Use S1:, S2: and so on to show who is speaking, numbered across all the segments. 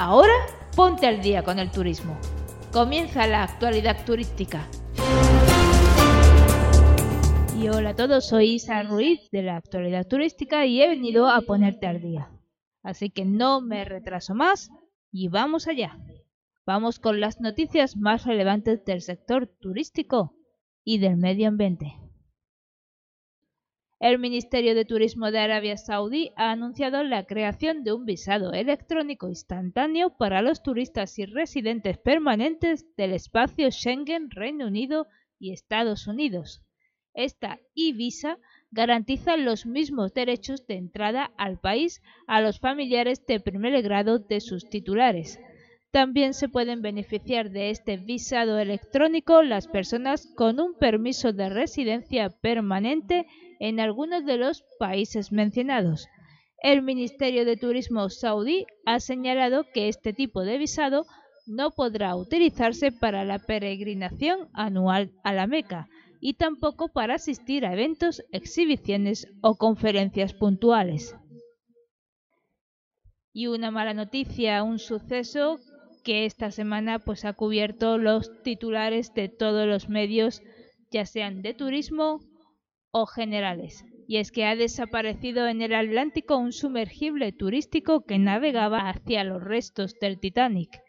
S1: Ahora ponte al día con el turismo. Comienza la actualidad turística. Y hola a todos, soy Isa Ruiz de la actualidad turística y he venido a ponerte al día. Así que no me retraso más y vamos allá. Vamos con las noticias más relevantes del sector turístico y del medio ambiente. El Ministerio de Turismo de Arabia Saudí ha anunciado la creación de un visado electrónico instantáneo para los turistas y residentes permanentes del espacio Schengen, Reino Unido y Estados Unidos. Esta e-visa garantiza los mismos derechos de entrada al país a los familiares de primer grado de sus titulares. También se pueden beneficiar de este visado electrónico las personas con un permiso de residencia permanente en algunos de los países mencionados. El Ministerio de Turismo saudí ha señalado que este tipo de visado no podrá utilizarse para la peregrinación anual a la Meca y tampoco para asistir a eventos, exhibiciones o conferencias puntuales. Y una mala noticia, un suceso que esta semana pues ha cubierto los titulares de todos los medios, ya sean de turismo o generales. Y es que ha desaparecido en el Atlántico un sumergible turístico que navegaba hacia los restos del Titanic.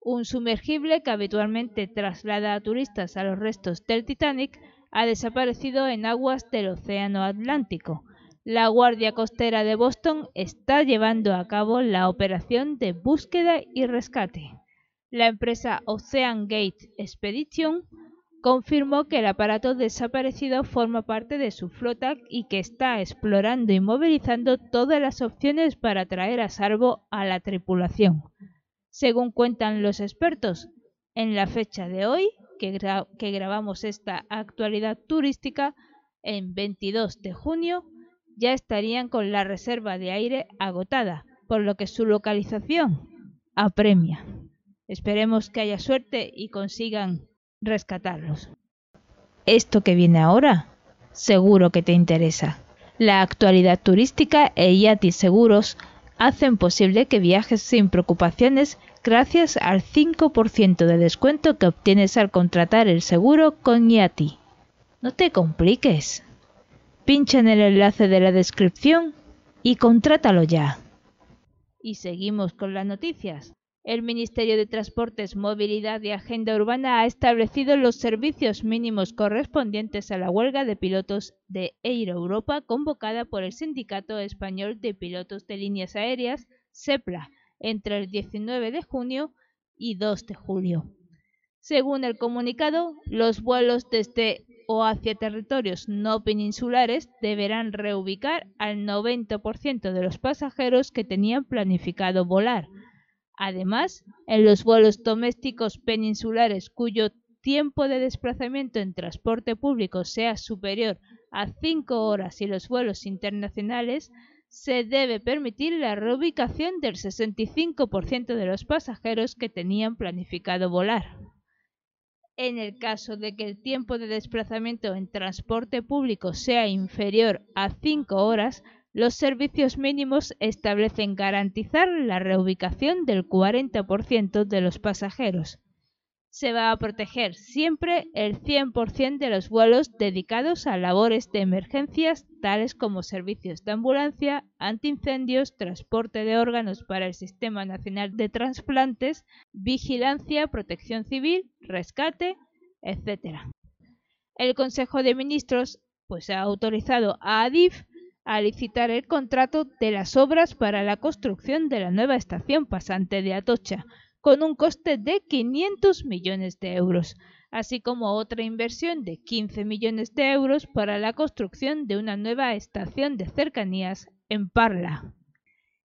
S1: Un sumergible que habitualmente traslada a turistas a los restos del Titanic ha desaparecido en aguas del Océano Atlántico. La Guardia Costera de Boston está llevando a cabo la operación de búsqueda y rescate. La empresa Ocean Gate Expedition confirmó que el aparato desaparecido forma parte de su flota y que está explorando y movilizando todas las opciones para traer a salvo a la tripulación. Según cuentan los expertos, en la fecha de hoy, que, que grabamos esta actualidad turística, en 22 de junio, ya estarían con la reserva de aire agotada, por lo que su localización apremia. Esperemos que haya suerte y consigan rescatarlos. Esto que viene ahora, seguro que te interesa. La actualidad turística e Yati Seguros hacen posible que viajes sin preocupaciones gracias al 5% de descuento que obtienes al contratar el seguro con Yati. No te compliques. Pincha en el enlace de la descripción y contrátalo ya. Y seguimos con las noticias. El Ministerio de Transportes, Movilidad y Agenda Urbana ha establecido los servicios mínimos correspondientes a la huelga de pilotos de Air Europa convocada por el Sindicato Español de Pilotos de Líneas Aéreas, SEPLA, entre el 19 de junio y 2 de julio. Según el comunicado, los vuelos desde o hacia territorios no peninsulares deberán reubicar al 90% de los pasajeros que tenían planificado volar Además, en los vuelos domésticos peninsulares cuyo tiempo de desplazamiento en transporte público sea superior a 5 horas y los vuelos internacionales, se debe permitir la reubicación del 65% de los pasajeros que tenían planificado volar. En el caso de que el tiempo de desplazamiento en transporte público sea inferior a 5 horas, los servicios mínimos establecen garantizar la reubicación del 40% de los pasajeros. Se va a proteger siempre el 100% de los vuelos dedicados a labores de emergencias tales como servicios de ambulancia, antiincendios, transporte de órganos para el Sistema Nacional de Transplantes, vigilancia, protección civil, rescate, etc. El Consejo de Ministros pues, ha autorizado a ADIF a licitar el contrato de las obras para la construcción de la nueva estación pasante de Atocha, con un coste de 500 millones de euros, así como otra inversión de 15 millones de euros para la construcción de una nueva estación de cercanías en Parla.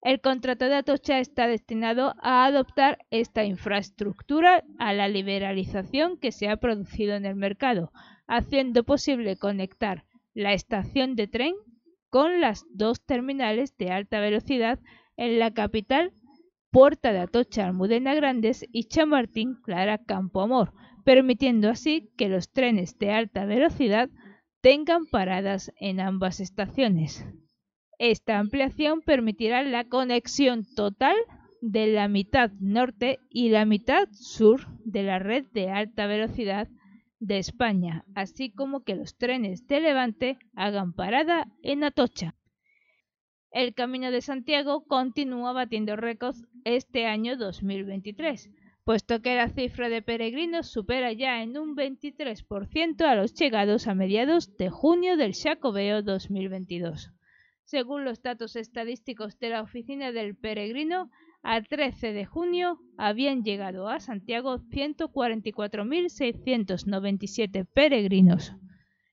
S1: El contrato de Atocha está destinado a adoptar esta infraestructura a la liberalización que se ha producido en el mercado, haciendo posible conectar la estación de tren con las dos terminales de alta velocidad en la capital, Puerta de Atocha Almudena Grandes y Chamartín Clara Campo Amor, permitiendo así que los trenes de alta velocidad tengan paradas en ambas estaciones. Esta ampliación permitirá la conexión total de la mitad norte y la mitad sur de la red de alta velocidad de España, así como que los trenes de Levante hagan parada en Atocha. El Camino de Santiago continúa batiendo récords este año 2023, puesto que la cifra de peregrinos supera ya en un 23% a los llegados a mediados de junio del Jacobeo 2022. Según los datos estadísticos de la Oficina del Peregrino, al 13 de junio habían llegado a Santiago 144.697 peregrinos.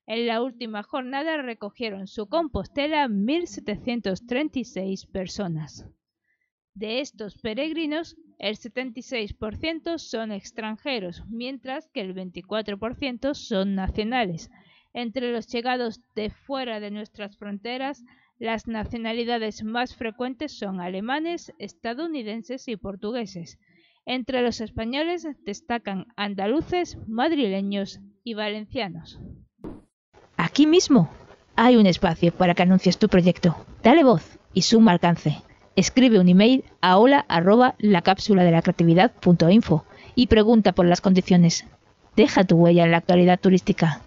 S1: En la última jornada recogieron su Compostela 1.736 personas. De estos peregrinos, el 76% son extranjeros, mientras que el 24% son nacionales. Entre los llegados de fuera de nuestras fronteras, las nacionalidades más frecuentes son alemanes, estadounidenses y portugueses. Entre los españoles destacan andaluces, madrileños y valencianos.
S2: Aquí mismo hay un espacio para que anuncies tu proyecto. Dale voz y suma alcance. Escribe un email a hola arroba la cápsula de la creatividad y pregunta por las condiciones. Deja tu huella en la actualidad turística.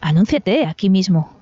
S2: Anúnciate aquí mismo.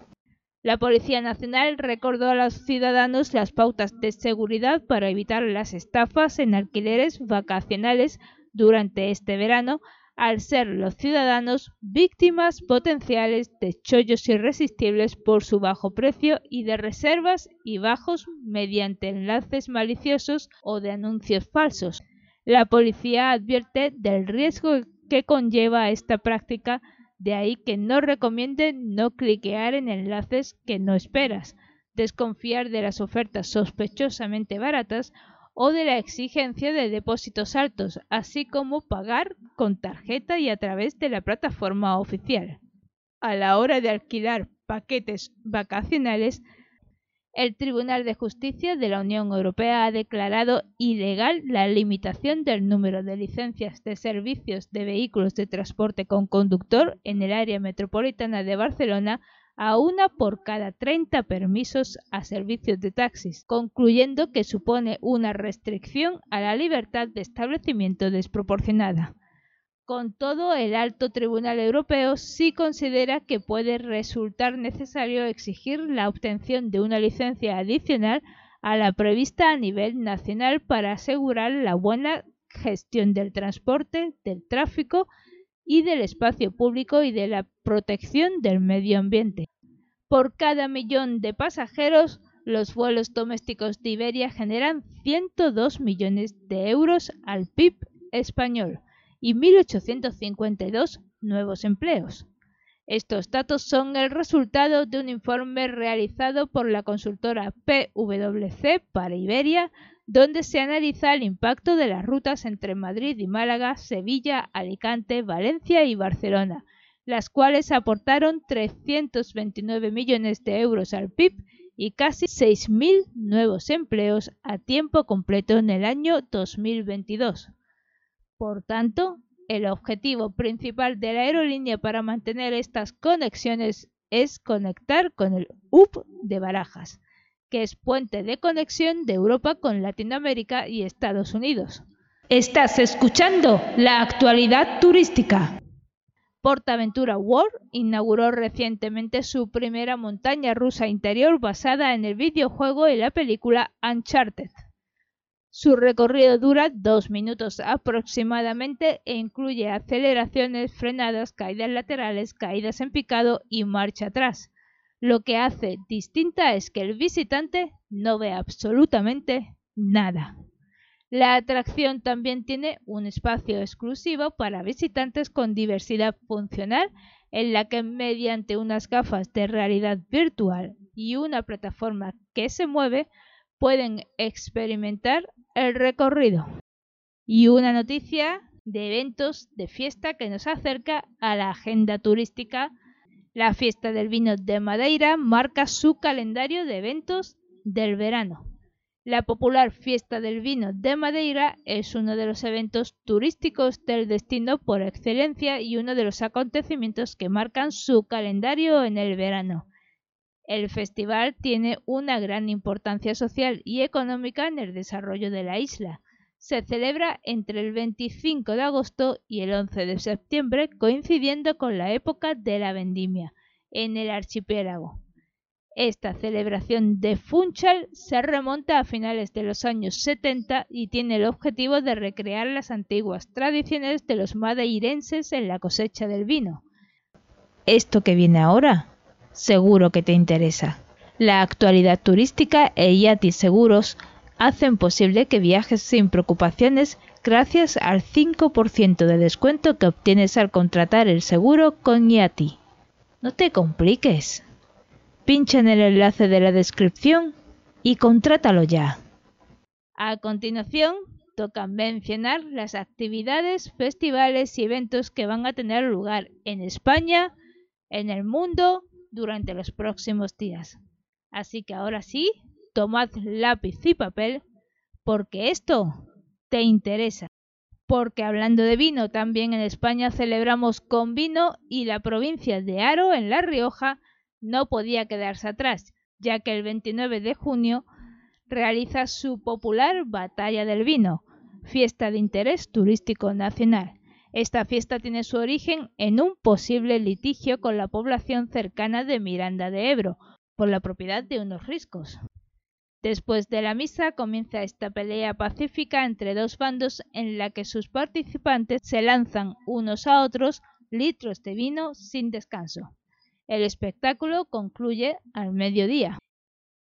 S1: La Policía Nacional recordó a los ciudadanos las pautas de seguridad para evitar las estafas en alquileres vacacionales durante este verano, al ser los ciudadanos víctimas potenciales de chollos irresistibles por su bajo precio y de reservas y bajos mediante enlaces maliciosos o de anuncios falsos. La policía advierte del riesgo que conlleva esta práctica de ahí que no recomienden no cliquear en enlaces que no esperas, desconfiar de las ofertas sospechosamente baratas o de la exigencia de depósitos altos, así como pagar con tarjeta y a través de la plataforma oficial. A la hora de alquilar paquetes vacacionales, el Tribunal de Justicia de la Unión Europea ha declarado ilegal la limitación del número de licencias de servicios de vehículos de transporte con conductor en el área metropolitana de Barcelona a una por cada 30 permisos a servicios de taxis, concluyendo que supone una restricción a la libertad de establecimiento desproporcionada. Con todo, el alto tribunal europeo sí considera que puede resultar necesario exigir la obtención de una licencia adicional a la prevista a nivel nacional para asegurar la buena gestión del transporte, del tráfico y del espacio público y de la protección del medio ambiente. Por cada millón de pasajeros, los vuelos domésticos de Iberia generan 102 millones de euros al PIB español y 1.852 nuevos empleos. Estos datos son el resultado de un informe realizado por la consultora PwC para Iberia, donde se analiza el impacto de las rutas entre Madrid y Málaga, Sevilla, Alicante, Valencia y Barcelona, las cuales aportaron 329 millones de euros al PIB y casi 6.000 nuevos empleos a tiempo completo en el año 2022. Por tanto, el objetivo principal de la aerolínea para mantener estas conexiones es conectar con el UP de Barajas, que es puente de conexión de Europa con Latinoamérica y Estados Unidos.
S2: Estás escuchando la actualidad turística.
S1: Portaventura World inauguró recientemente su primera montaña rusa interior basada en el videojuego y la película Uncharted. Su recorrido dura dos minutos aproximadamente e incluye aceleraciones, frenadas, caídas laterales, caídas en picado y marcha atrás. Lo que hace distinta es que el visitante no ve absolutamente nada. La atracción también tiene un espacio exclusivo para visitantes con diversidad funcional en la que mediante unas gafas de realidad virtual y una plataforma que se mueve pueden experimentar el recorrido. Y una noticia de eventos de fiesta que nos acerca a la agenda turística. La fiesta del vino de Madeira marca su calendario de eventos del verano. La popular fiesta del vino de Madeira es uno de los eventos turísticos del destino por excelencia y uno de los acontecimientos que marcan su calendario en el verano. El festival tiene una gran importancia social y económica en el desarrollo de la isla. Se celebra entre el 25 de agosto y el 11 de septiembre, coincidiendo con la época de la vendimia en el archipiélago. Esta celebración de Funchal se remonta a finales de los años 70 y tiene el objetivo de recrear las antiguas tradiciones de los madeirenses en la cosecha del vino.
S2: Esto que viene ahora seguro que te interesa. La actualidad turística e Yati Seguros hacen posible que viajes sin preocupaciones gracias al 5% de descuento que obtienes al contratar el seguro con Yati. No te compliques. Pincha en el enlace de la descripción y contrátalo ya.
S1: A continuación, toca mencionar las actividades, festivales y eventos que van a tener lugar en España, en el mundo durante los próximos días. Así que ahora sí, tomad lápiz y papel porque esto te interesa. Porque hablando de vino, también en España celebramos con vino y la provincia de Aro, en La Rioja, no podía quedarse atrás, ya que el 29 de junio realiza su popular Batalla del Vino, fiesta de interés turístico nacional. Esta fiesta tiene su origen en un posible litigio con la población cercana de Miranda de Ebro por la propiedad de unos riscos. Después de la misa comienza esta pelea pacífica entre dos bandos en la que sus participantes se lanzan unos a otros litros de vino sin descanso. El espectáculo concluye al mediodía.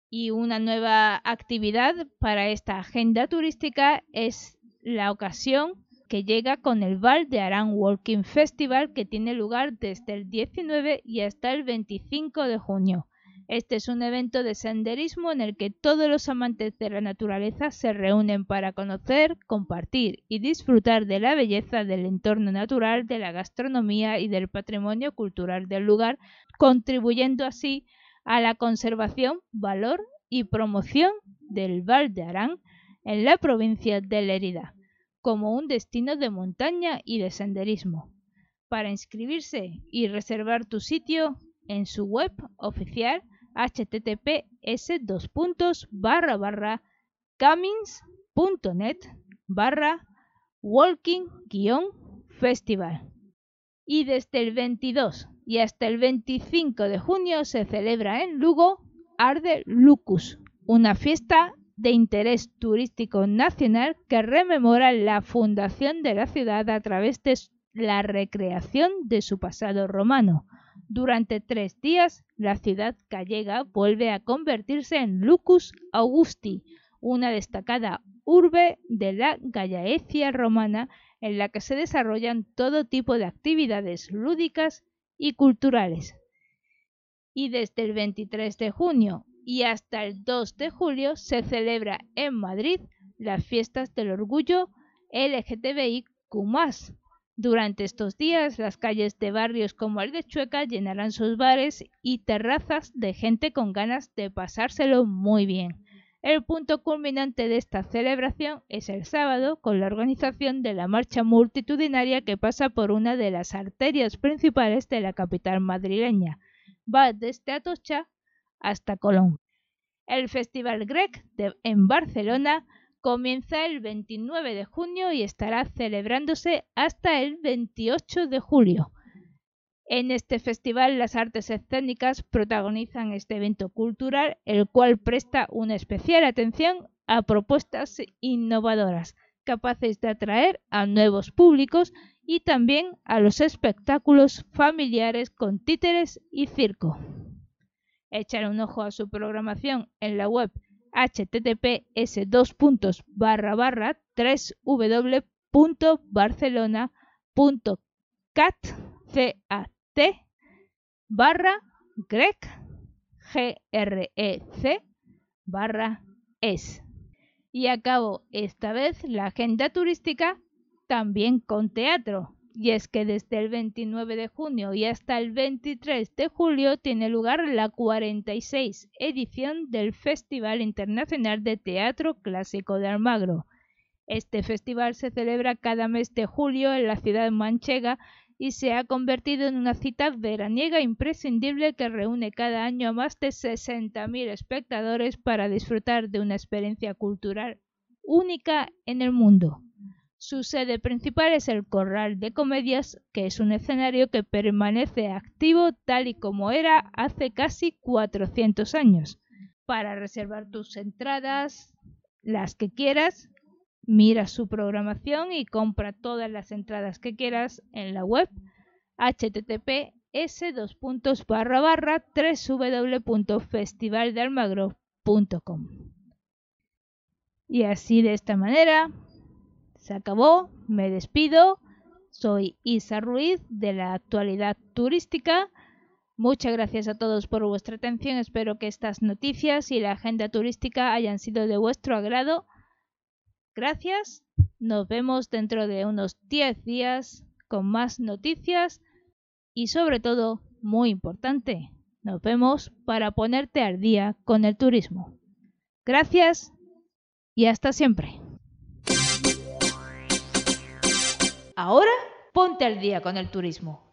S1: Y una nueva actividad para esta agenda turística es la ocasión que llega con el Val de Arán Walking Festival que tiene lugar desde el 19 y hasta el 25 de junio. Este es un evento de senderismo en el que todos los amantes de la naturaleza se reúnen para conocer, compartir y disfrutar de la belleza del entorno natural, de la gastronomía y del patrimonio cultural del lugar, contribuyendo así a la conservación, valor y promoción del Val de Arán en la provincia de Lérida como un destino de montaña y de senderismo. Para inscribirse y reservar tu sitio en su web oficial https barra barra camins.net barra walking festival y desde el 22 y hasta el 25 de junio se celebra en Lugo Arde Lucus, una fiesta de interés turístico nacional que rememora la fundación de la ciudad a través de la recreación de su pasado romano. Durante tres días, la ciudad gallega vuelve a convertirse en Lucus Augusti, una destacada urbe de la Gallaecia romana en la que se desarrollan todo tipo de actividades lúdicas y culturales. Y desde el 23 de junio y hasta el 2 de julio se celebra en Madrid las fiestas del orgullo LGTBIQ+. Durante estos días, las calles de barrios como el de Chueca llenarán sus bares y terrazas de gente con ganas de pasárselo muy bien. El punto culminante de esta celebración es el sábado, con la organización de la marcha multitudinaria que pasa por una de las arterias principales de la capital madrileña. Va desde Atocha hasta Colón. El Festival Grec en Barcelona comienza el 29 de junio y estará celebrándose hasta el 28 de julio. En este festival las artes escénicas protagonizan este evento cultural, el cual presta una especial atención a propuestas innovadoras, capaces de atraer a nuevos públicos y también a los espectáculos familiares con títeres y circo echar un ojo a su programación en la web https dos puntos barra barra 3 www.barcelona.cat barra grec grec barra es y acabo esta vez la agenda turística también con teatro y es que desde el 29 de junio y hasta el 23 de julio tiene lugar la 46 edición del Festival Internacional de Teatro Clásico de Almagro. Este festival se celebra cada mes de julio en la ciudad manchega y se ha convertido en una cita veraniega imprescindible que reúne cada año a más de 60.000 espectadores para disfrutar de una experiencia cultural única en el mundo. Su sede principal es el Corral de Comedias, que es un escenario que permanece activo tal y como era hace casi 400 años. Para reservar tus entradas, las que quieras, mira su programación y compra todas las entradas que quieras en la web https www.festivaldealmagro.com y así de esta manera se acabó, me despido. Soy Isa Ruiz de la actualidad turística. Muchas gracias a todos por vuestra atención. Espero que estas noticias y la agenda turística hayan sido de vuestro agrado. Gracias. Nos vemos dentro de unos 10 días con más noticias y sobre todo, muy importante, nos vemos para ponerte al día con el turismo. Gracias y hasta siempre.
S2: Ahora ponte al día con el turismo.